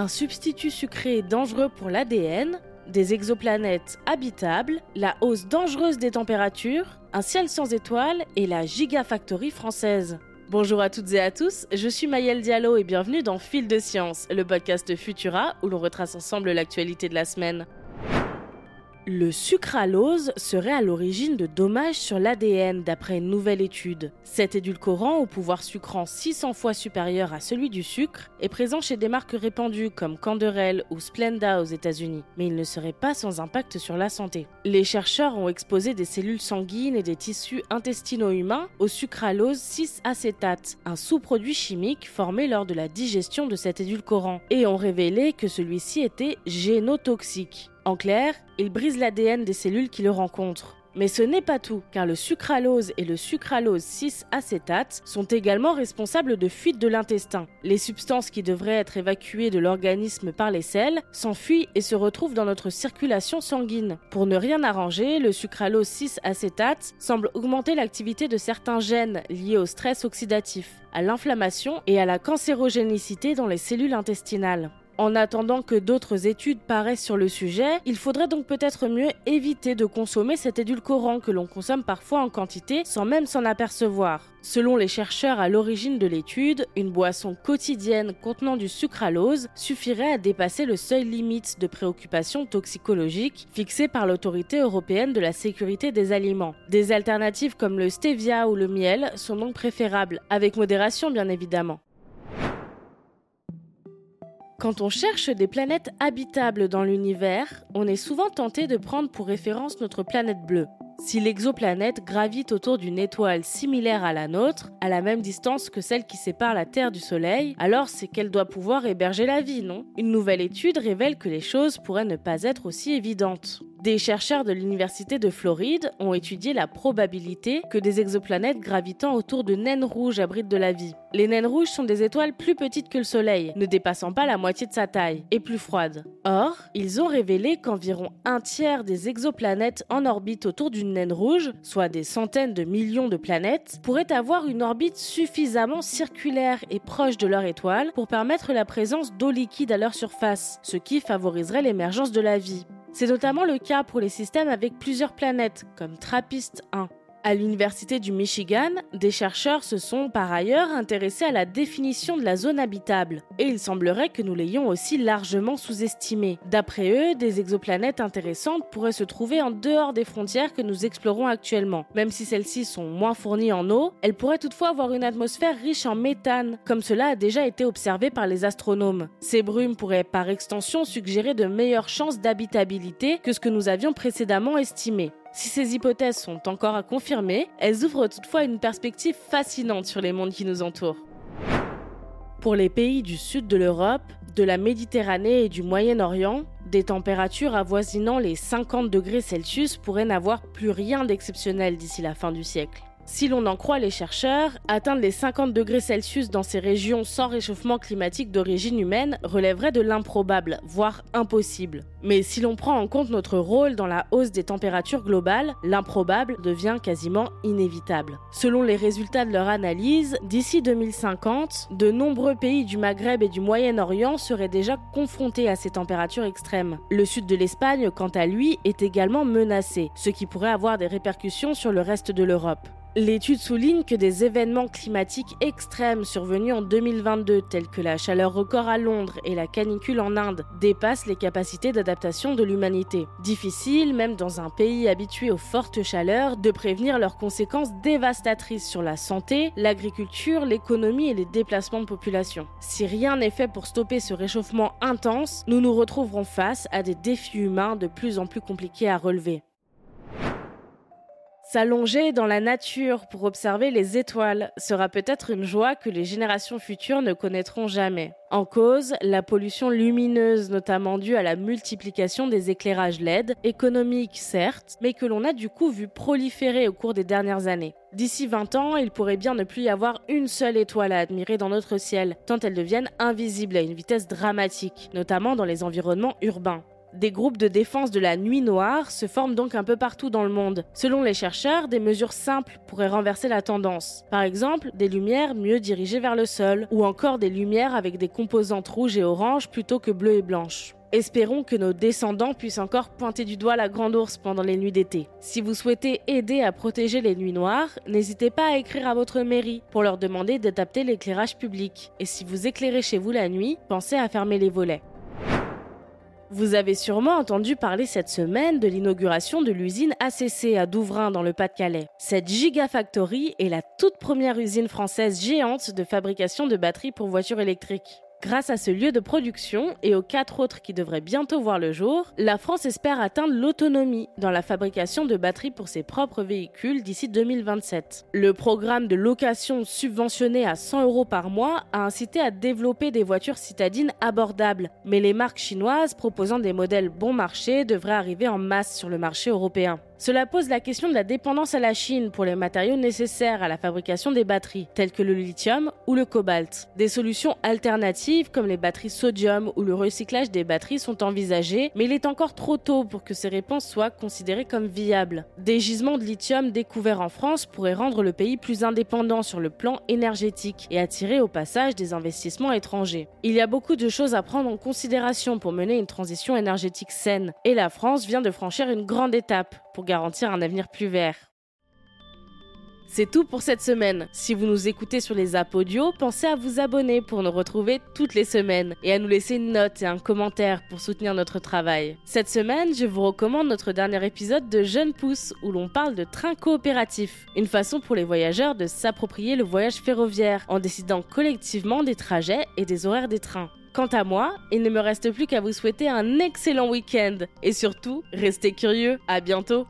un substitut sucré dangereux pour l'ADN, des exoplanètes habitables, la hausse dangereuse des températures, un ciel sans étoiles et la gigafactory française. Bonjour à toutes et à tous, je suis Mayel Diallo et bienvenue dans Fil de Science, le podcast Futura où l'on retrace ensemble l'actualité de la semaine. Le sucralose serait à l'origine de dommages sur l'ADN d'après une nouvelle étude. Cet édulcorant au pouvoir sucrant 600 fois supérieur à celui du sucre est présent chez des marques répandues comme Canderel ou Splenda aux États-Unis, mais il ne serait pas sans impact sur la santé. Les chercheurs ont exposé des cellules sanguines et des tissus intestinaux humains au sucralose 6-acétate, un sous-produit chimique formé lors de la digestion de cet édulcorant, et ont révélé que celui-ci était génotoxique. En clair, il brise l'ADN des cellules qui le rencontrent. Mais ce n'est pas tout, car le sucralose et le sucralose 6-acétate sont également responsables de fuite de l'intestin. Les substances qui devraient être évacuées de l'organisme par les selles s'enfuient et se retrouvent dans notre circulation sanguine. Pour ne rien arranger, le sucralose 6-acétate semble augmenter l'activité de certains gènes liés au stress oxydatif, à l'inflammation et à la cancérogénicité dans les cellules intestinales. En attendant que d'autres études paraissent sur le sujet, il faudrait donc peut-être mieux éviter de consommer cet édulcorant que l'on consomme parfois en quantité sans même s'en apercevoir. Selon les chercheurs à l'origine de l'étude, une boisson quotidienne contenant du sucralose suffirait à dépasser le seuil limite de préoccupation toxicologique fixé par l'autorité européenne de la sécurité des aliments. Des alternatives comme le stevia ou le miel sont donc préférables, avec modération bien évidemment. Quand on cherche des planètes habitables dans l'univers, on est souvent tenté de prendre pour référence notre planète bleue. Si l'exoplanète gravite autour d'une étoile similaire à la nôtre, à la même distance que celle qui sépare la Terre du Soleil, alors c'est qu'elle doit pouvoir héberger la vie, non? Une nouvelle étude révèle que les choses pourraient ne pas être aussi évidentes. Des chercheurs de l'Université de Floride ont étudié la probabilité que des exoplanètes gravitant autour de naines rouges abritent de la vie. Les naines rouges sont des étoiles plus petites que le Soleil, ne dépassant pas la moitié de sa taille, et plus froides. Or, ils ont révélé qu'environ un tiers des exoplanètes en orbite autour d'une naine rouge, soit des centaines de millions de planètes, pourraient avoir une orbite suffisamment circulaire et proche de leur étoile pour permettre la présence d'eau liquide à leur surface, ce qui favoriserait l'émergence de la vie. C'est notamment le cas pour les systèmes avec plusieurs planètes, comme TRAPPIST 1. À l'Université du Michigan, des chercheurs se sont par ailleurs intéressés à la définition de la zone habitable, et il semblerait que nous l'ayons aussi largement sous-estimée. D'après eux, des exoplanètes intéressantes pourraient se trouver en dehors des frontières que nous explorons actuellement. Même si celles-ci sont moins fournies en eau, elles pourraient toutefois avoir une atmosphère riche en méthane, comme cela a déjà été observé par les astronomes. Ces brumes pourraient par extension suggérer de meilleures chances d'habitabilité que ce que nous avions précédemment estimé. Si ces hypothèses sont encore à confirmer, elles ouvrent toutefois une perspective fascinante sur les mondes qui nous entourent. Pour les pays du sud de l'Europe, de la Méditerranée et du Moyen-Orient, des températures avoisinant les 50 degrés Celsius pourraient n'avoir plus rien d'exceptionnel d'ici la fin du siècle. Si l'on en croit les chercheurs, atteindre les 50 degrés Celsius dans ces régions sans réchauffement climatique d'origine humaine relèverait de l'improbable, voire impossible. Mais si l'on prend en compte notre rôle dans la hausse des températures globales, l'improbable devient quasiment inévitable. Selon les résultats de leur analyse, d'ici 2050, de nombreux pays du Maghreb et du Moyen-Orient seraient déjà confrontés à ces températures extrêmes. Le sud de l'Espagne, quant à lui, est également menacé, ce qui pourrait avoir des répercussions sur le reste de l'Europe. L'étude souligne que des événements climatiques extrêmes survenus en 2022, tels que la chaleur record à Londres et la canicule en Inde, dépassent les capacités d'adaptation de l'humanité. Difficile, même dans un pays habitué aux fortes chaleurs, de prévenir leurs conséquences dévastatrices sur la santé, l'agriculture, l'économie et les déplacements de population. Si rien n'est fait pour stopper ce réchauffement intense, nous nous retrouverons face à des défis humains de plus en plus compliqués à relever. S'allonger dans la nature pour observer les étoiles sera peut-être une joie que les générations futures ne connaîtront jamais. En cause, la pollution lumineuse, notamment due à la multiplication des éclairages LED, économiques certes, mais que l'on a du coup vu proliférer au cours des dernières années. D'ici 20 ans, il pourrait bien ne plus y avoir une seule étoile à admirer dans notre ciel, tant elles deviennent invisibles à une vitesse dramatique, notamment dans les environnements urbains. Des groupes de défense de la nuit noire se forment donc un peu partout dans le monde. Selon les chercheurs, des mesures simples pourraient renverser la tendance. Par exemple, des lumières mieux dirigées vers le sol, ou encore des lumières avec des composantes rouges et oranges plutôt que bleues et blanches. Espérons que nos descendants puissent encore pointer du doigt la grande ours pendant les nuits d'été. Si vous souhaitez aider à protéger les nuits noires, n'hésitez pas à écrire à votre mairie pour leur demander d'adapter l'éclairage public. Et si vous éclairez chez vous la nuit, pensez à fermer les volets. Vous avez sûrement entendu parler cette semaine de l'inauguration de l'usine ACC à Douvrin dans le Pas-de-Calais. Cette Gigafactory est la toute première usine française géante de fabrication de batteries pour voitures électriques. Grâce à ce lieu de production et aux quatre autres qui devraient bientôt voir le jour, la France espère atteindre l'autonomie dans la fabrication de batteries pour ses propres véhicules d'ici 2027. Le programme de location subventionné à 100 euros par mois a incité à développer des voitures citadines abordables, mais les marques chinoises proposant des modèles bon marché devraient arriver en masse sur le marché européen. Cela pose la question de la dépendance à la Chine pour les matériaux nécessaires à la fabrication des batteries, tels que le lithium ou le cobalt. Des solutions alternatives comme les batteries sodium ou le recyclage des batteries sont envisagées, mais il est encore trop tôt pour que ces réponses soient considérées comme viables. Des gisements de lithium découverts en France pourraient rendre le pays plus indépendant sur le plan énergétique et attirer au passage des investissements étrangers. Il y a beaucoup de choses à prendre en considération pour mener une transition énergétique saine, et la France vient de franchir une grande étape garantir un avenir plus vert. C'est tout pour cette semaine. Si vous nous écoutez sur les apps audio, pensez à vous abonner pour nous retrouver toutes les semaines et à nous laisser une note et un commentaire pour soutenir notre travail. Cette semaine, je vous recommande notre dernier épisode de Jeune Pousse où l'on parle de train coopératif, une façon pour les voyageurs de s'approprier le voyage ferroviaire en décidant collectivement des trajets et des horaires des trains. Quant à moi, il ne me reste plus qu'à vous souhaiter un excellent week-end et surtout, restez curieux. À bientôt.